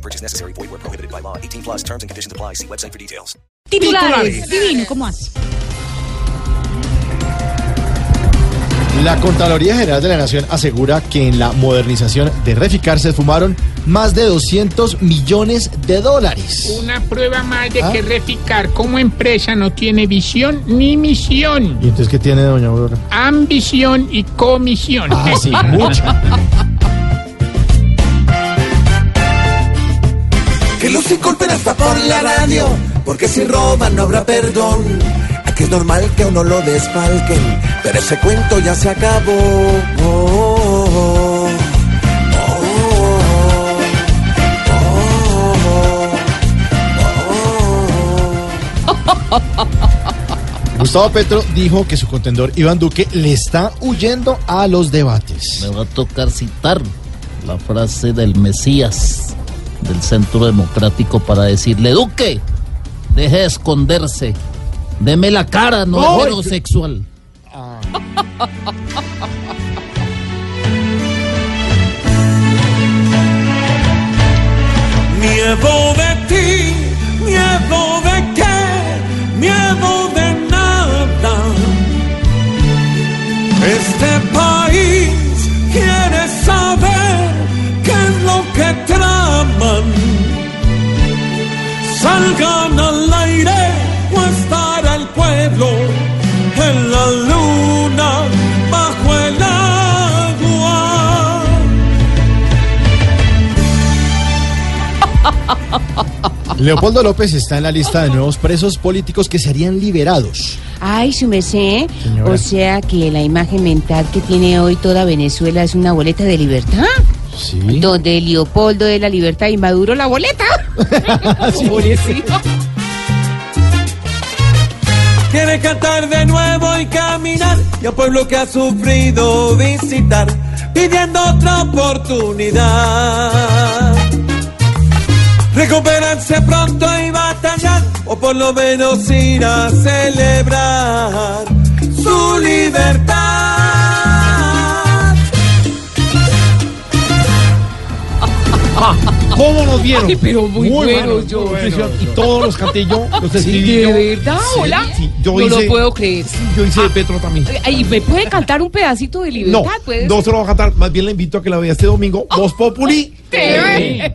No purchase necessary. Void where prohibited by law. 18 plus terms and conditions apply. See website for details. Titulares. Divino, ¿cómo hace? La Contraloría General de la Nación asegura que en la modernización de Reficar se fumaron más de 200 millones de dólares. Una prueba más de ¿Ah? que Reficar como empresa no tiene visión ni misión, ¿Y entonces qué tiene, doña Aurora? ambición y comisión. Ah, sí, mucha. Hasta por la radio, porque si roban no habrá perdón. Aquí es normal que uno lo desfalquen, pero ese cuento ya se acabó. Oh, oh, oh, oh, oh. Gustavo Petro dijo que su contendor Iván Duque le está huyendo a los debates. Me va a tocar citar la frase del Mesías del Centro Democrático para decirle, Duque, deje de esconderse, deme la cara, no ¡Ay! heterosexual. Miedo de ti, miedo de qué, miedo de nada. Este Salgan al aire o estará el pueblo en la luna bajo el agua. Leopoldo López está en la lista de nuevos presos políticos que serían liberados. Ay, su merced. Señora. O sea que la imagen mental que tiene hoy toda Venezuela es una boleta de libertad. Sí. Donde Leopoldo de la libertad y Maduro la boleta. Pobrecito. Quiere cantar de nuevo y caminar y al pueblo que ha sufrido visitar, pidiendo otra oportunidad. Recuperarse pronto y batallar, o por lo menos ir a celebrar su libertad. ¿Cómo nos vieron? Ay, pero muy bueno, yo. muy bueno. Y todos los canté yo, los escribí ¿De yo. verdad? Sí, Hola. sí, yo no hice, lo puedo creer. yo hice de Petro también. Ay, ¿me puede cantar un pedacito de No, libertad? ¿Puede no se lo voy a cantar, más bien le invito a que la vea este domingo. Voz Populi. ser?